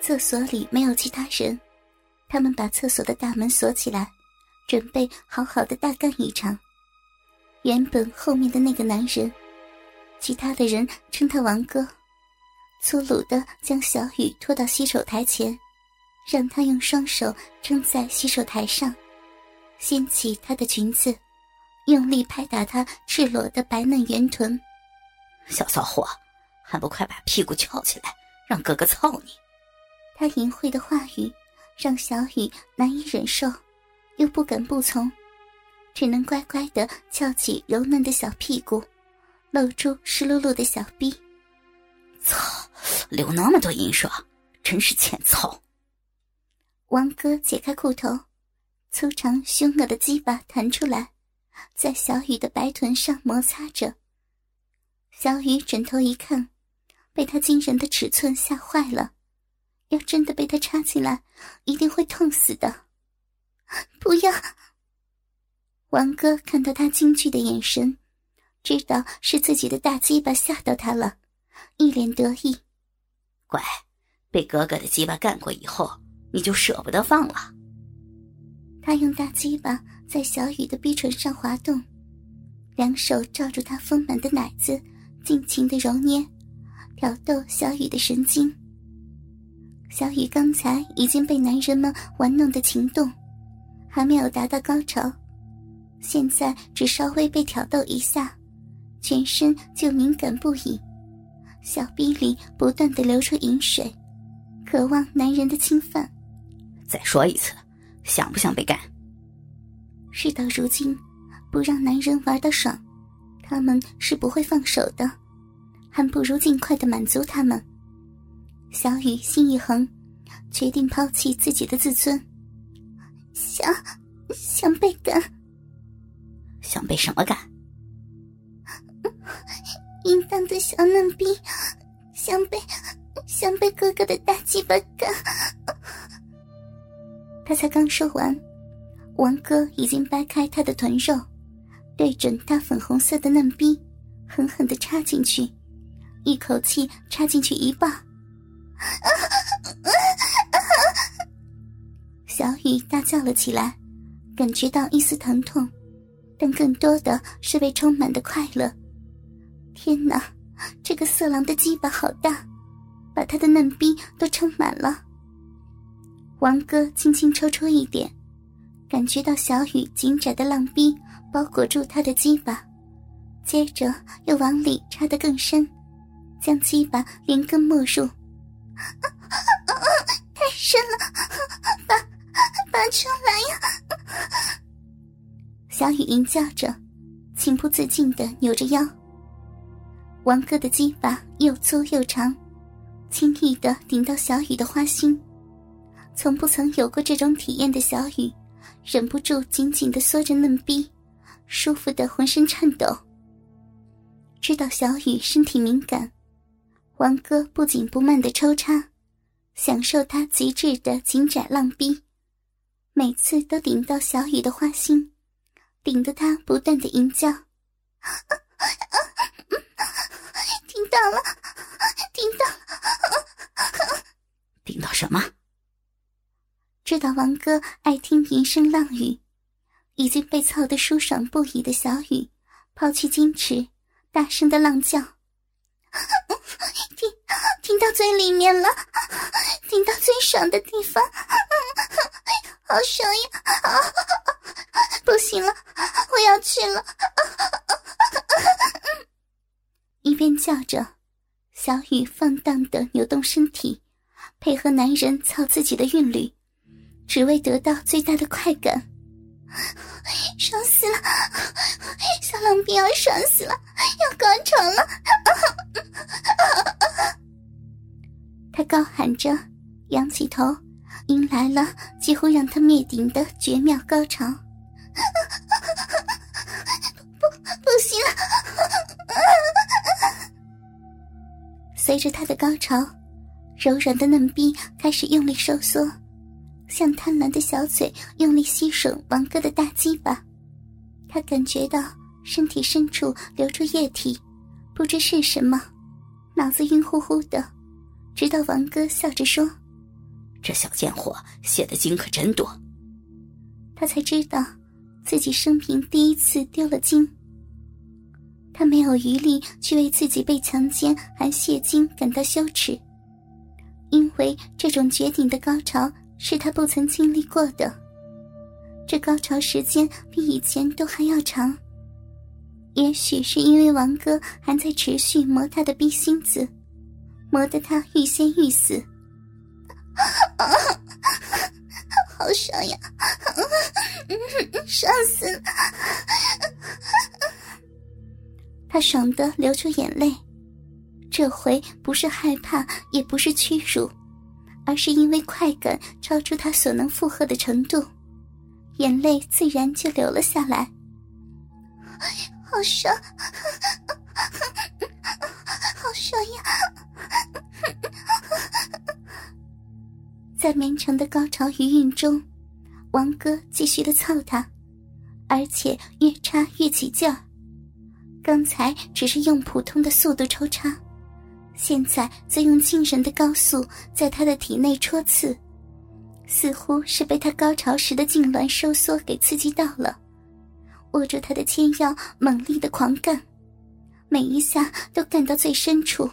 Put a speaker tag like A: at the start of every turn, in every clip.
A: 厕所里没有其他人，他们把厕所的大门锁起来，准备好好的大干一场。原本后面的那个男人，其他的人称他王哥，粗鲁的将小雨拖到洗手台前，让他用双手撑在洗手台上，掀起她的裙子，用力拍打她赤裸的白嫩圆臀。
B: 小骚货，还不快把屁股翘起来，让哥哥操你！
A: 他淫秽的话语让小雨难以忍受，又不敢不从，只能乖乖的翘起柔嫩的小屁股，露出湿漉漉的小臂。
B: 操！流那么多淫水，真是欠操！
A: 王哥解开裤头，粗长凶恶的鸡巴弹出来，在小雨的白臀上摩擦着。小雨转头一看，被他惊人的尺寸吓坏了。要真的被他插进来，一定会痛死的！不要！王哥看到他惊惧的眼神，知道是自己的大鸡巴吓到他了，一脸得意。
B: 乖，被哥哥的鸡巴干过以后，你就舍不得放了。
A: 他用大鸡巴在小雨的逼唇上滑动，两手罩住他丰满的奶子，尽情的揉捏，挑逗小雨的神经。小雨刚才已经被男人们玩弄的情动，还没有达到高潮，现在只稍微被挑逗一下，全身就敏感不已，小臂里不断的流出饮水，渴望男人的侵犯。
B: 再说一次，想不想被干？
A: 事到如今，不让男人玩的爽，他们是不会放手的，还不如尽快的满足他们。小雨心一横，决定抛弃自己的自尊，想想被干，
B: 想被什么干？
A: 淫荡的小嫩逼，想被想被哥哥的大鸡巴干。他才刚说完，王哥已经掰开他的臀肉，对准他粉红色的嫩逼，狠狠的插进去，一口气插进去一半。小雨大叫了起来，感觉到一丝疼痛，但更多的是被充满的快乐。天哪，这个色狼的鸡巴好大，把他的嫩逼都撑满了。王哥轻轻抽出一点，感觉到小雨紧窄的浪逼包裹住他的鸡巴，接着又往里插得更深，将鸡巴连根没入。太深了，拔拔出来呀！小雨吟叫着，情不自禁的扭着腰。王哥的鸡巴又粗又长，轻易的顶到小雨的花心。从不曾有过这种体验的小雨，忍不住紧紧的缩着嫩逼，舒服的浑身颤抖。知道小雨身体敏感。王哥不紧不慢的抽插，享受他极致的紧窄浪逼，每次都顶到小雨的花心，顶得他不断的吟叫：“听到了，听到了，
B: 听到什么？”
A: 知道王哥爱听淫声浪语，已经被操得舒爽不已的小雨，抛弃矜持，大声的浪叫。听，到最里面了，听到最爽的地方，好爽呀！不行了，我要去了。一边叫着，小雨放荡的扭动身体，配合男人操自己的韵律，只为得到最大的快感。爽死了，小狼兵要爽死了，要高潮了！他高喊着，仰起头，迎来了几乎让他灭顶的绝妙高潮。不，不行！随着他的高潮，柔软的嫩逼开始用力收缩。像贪婪的小嘴用力吸吮王哥的大鸡巴，他感觉到身体深处流出液体，不知是什么，脑子晕乎乎的。直到王哥笑着说：“
B: 这小贱货泄的精可真多。
A: 他才知道，自己生平第一次丢了精。他没有余力去为自己被强奸还泄精感到羞耻，因为这种绝顶的高潮是他不曾经历过的。这高潮时间比以前都还要长。也许是因为王哥还在持续磨他的逼心子，磨得他欲仙欲死。好爽呀！爽死了！他爽得流出眼泪，这回不是害怕，也不是屈辱，而是因为快感超出他所能负荷的程度，眼泪自然就流了下来。好爽，好爽呀！在绵长的高潮余韵中，王哥继续的操他，而且越插越起劲儿。刚才只是用普通的速度抽插，现在则用惊人的高速在他的体内戳刺，似乎是被他高潮时的痉挛收缩给刺激到了。握住他的纤腰，猛力的狂干，每一下都干到最深处。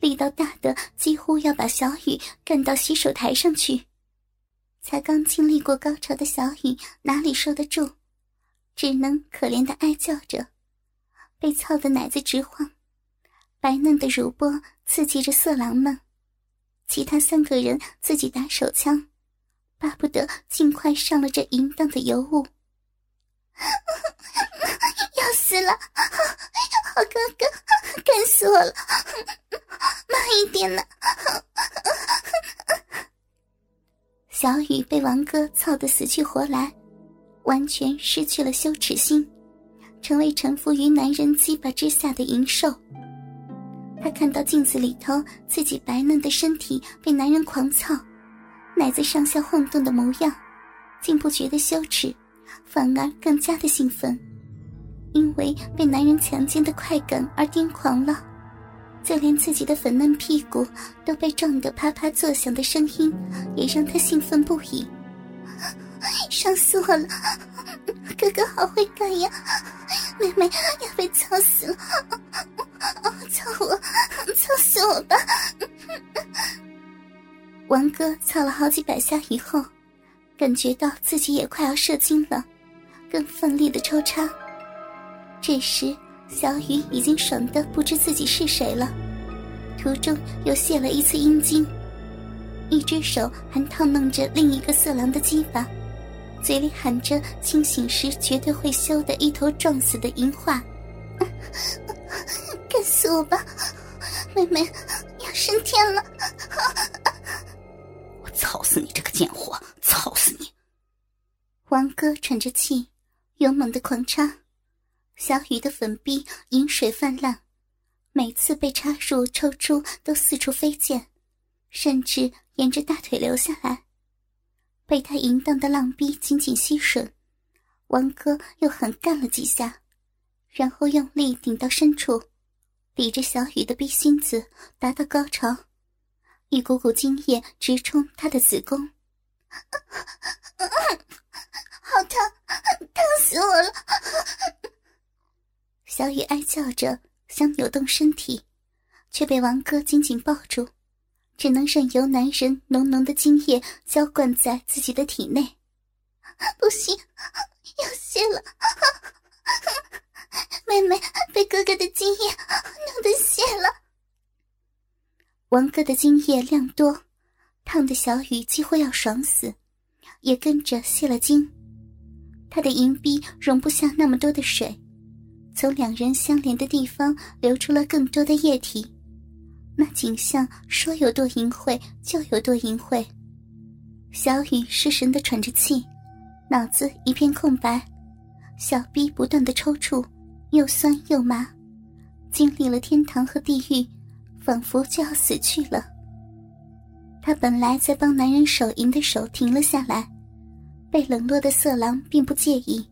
A: 力道大的几乎要把小雨干到洗手台上去，才刚经历过高潮的小雨哪里受得住，只能可怜的哀叫着，被操的奶子直晃，白嫩的乳波刺激着色狼们，其他三个人自己打手枪，巴不得尽快上了这淫荡的尤物。要死了，好哥哥，干死我了！慢一点呢。小雨被王哥操得死去活来，完全失去了羞耻心，成为臣服于男人鸡巴之下的淫兽。他看到镜子里头自己白嫩的身体被男人狂操，奶子上下晃动的模样，竟不觉得羞耻，反而更加的兴奋，因为被男人强奸的快感而癫狂了。就连自己的粉嫩屁股都被撞得啪啪作响的声音，也让他兴奋不已。爽死我了！哥哥好会干呀！妹妹要被操死了！操我！操死我吧！王哥操了好几百下以后，感觉到自己也快要射精了，更奋力的抽插。这时。小雨已经爽的不知自己是谁了，途中又泄了一次阴茎，一只手还套弄着另一个色狼的鸡巴，嘴里喊着清醒时绝对会羞的一头撞死的淫话：“ 干死我吧，妹妹要升天了！”
B: 我操死你这个贱货，操死你！
A: 王哥喘着气，勇猛的狂插。小雨的粉壁饮水泛滥，每次被插入抽出都四处飞溅，甚至沿着大腿流下来。被他淫荡的浪逼紧紧吸吮，王哥又狠干了几下，然后用力顶到深处，抵着小雨的逼心子，达到高潮，一股股精液直冲他的子宫，好疼，疼死我了！小雨哀叫着，想扭动身体，却被王哥紧紧抱住，只能任由男人浓浓的精液浇灌在自己的体内。不行，要泄了！妹妹被哥哥的精液弄得泄了。王哥的精液量多，烫的小雨几乎要爽死，也跟着泄了精。他的银币容不下那么多的水。从两人相连的地方流出了更多的液体，那景象说有多淫秽就有多淫秽。小雨失神的喘着气，脑子一片空白，小臂不断的抽搐，又酸又麻，经历了天堂和地狱，仿佛就要死去了。他本来在帮男人手淫的手停了下来，被冷落的色狼并不介意，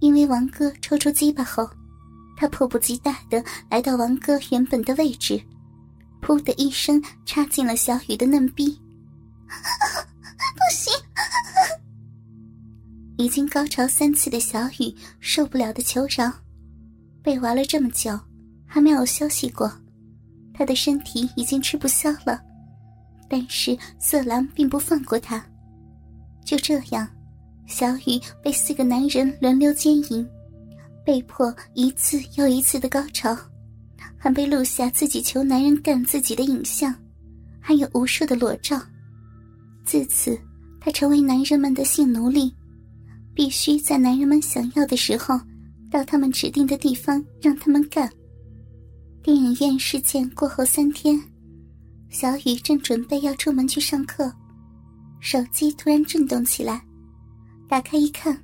A: 因为王哥抽出鸡巴后。他迫不及待的来到王哥原本的位置，噗的一声插进了小雨的嫩逼，不行！已经高潮三次的小雨受不了的求饶，被玩了这么久，还没有休息过，他的身体已经吃不消了。但是色狼并不放过他，就这样，小雨被四个男人轮流奸淫，被迫一次又一次的高潮，还被录下自己求男人干自己的影像，还有无数的裸照。自此，他成为男人们的性奴隶，必须在男人们想要的时候，到他们指定的地方让他们干。电影院事件过后三天。小雨正准备要出门去上课，手机突然震动起来，打开一看，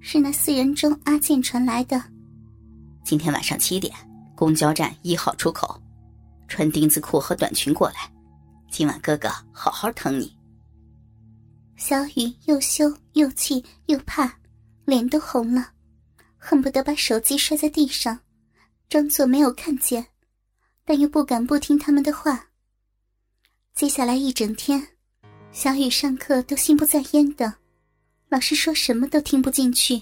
A: 是那四人中阿健传来的。
B: 今天晚上七点，公交站一号出口，穿丁字裤和短裙过来，今晚哥哥好好疼你。
A: 小雨又羞又气又怕，脸都红了，恨不得把手机摔在地上，装作没有看见，但又不敢不听他们的话。接下来一整天，小雨上课都心不在焉的，老师说什么都听不进去，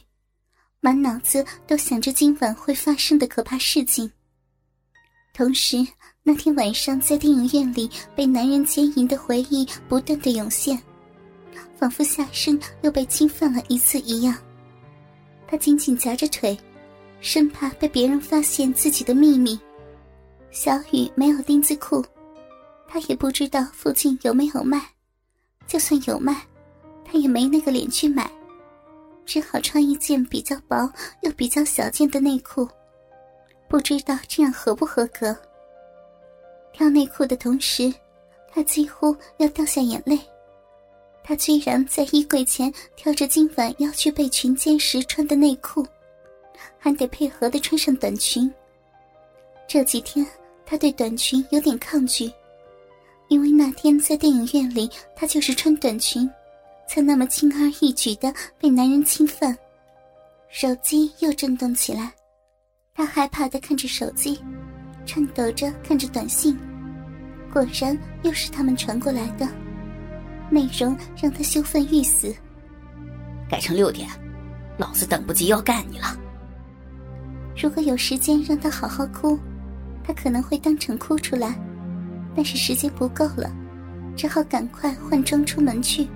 A: 满脑子都想着今晚会发生的可怕事情。同时，那天晚上在电影院里被男人奸淫的回忆不断的涌现，仿佛下身又被侵犯了一次一样。他紧紧夹着腿，生怕被别人发现自己的秘密。小雨没有丁字裤。他也不知道附近有没有卖，就算有卖，他也没那个脸去买，只好穿一件比较薄又比较小件的内裤，不知道这样合不合格。挑内裤的同时，他几乎要掉下眼泪。他居然在衣柜前挑着今晚要去被群奸时穿的内裤，还得配合的穿上短裙。这几天他对短裙有点抗拒。因为那天在电影院里，他就是穿短裙，才那么轻而易举的被男人侵犯。手机又震动起来，她害怕的看着手机，颤抖着看着短信，果然又是他们传过来的，内容让她羞愤欲死。
B: 改成六点，老子等不及要干你了。
A: 如果有时间让她好好哭，她可能会当场哭出来。但是时间不够了，只好赶快换装出门去。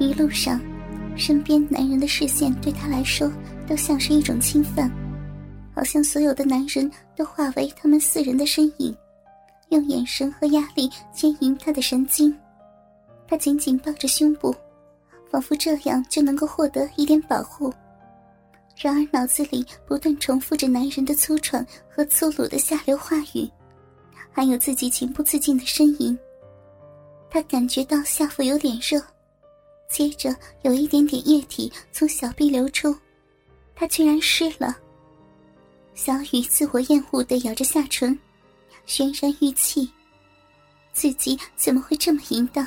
A: 一路上，身边男人的视线对他来说都像是一种侵犯，好像所有的男人都化为他们四人的身影，用眼神和压力牵引他的神经。他紧紧抱着胸部，仿佛这样就能够获得一点保护。然而脑子里不断重复着男人的粗喘和粗鲁的下流话语。还有自己情不自禁的呻吟，他感觉到下腹有点热，接着有一点点液体从小臂流出，他居然湿了。小雨自我厌恶的咬着下唇，泫然欲泣，自己怎么会这么淫荡？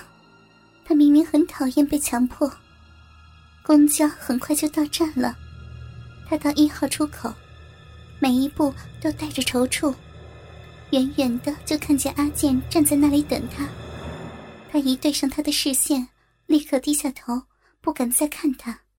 A: 他明明很讨厌被强迫。公交很快就到站了，他到一号出口，每一步都带着踌躇。远远的就看见阿健站在那里等他，他一对上他的视线，立刻低下头，不敢再看他。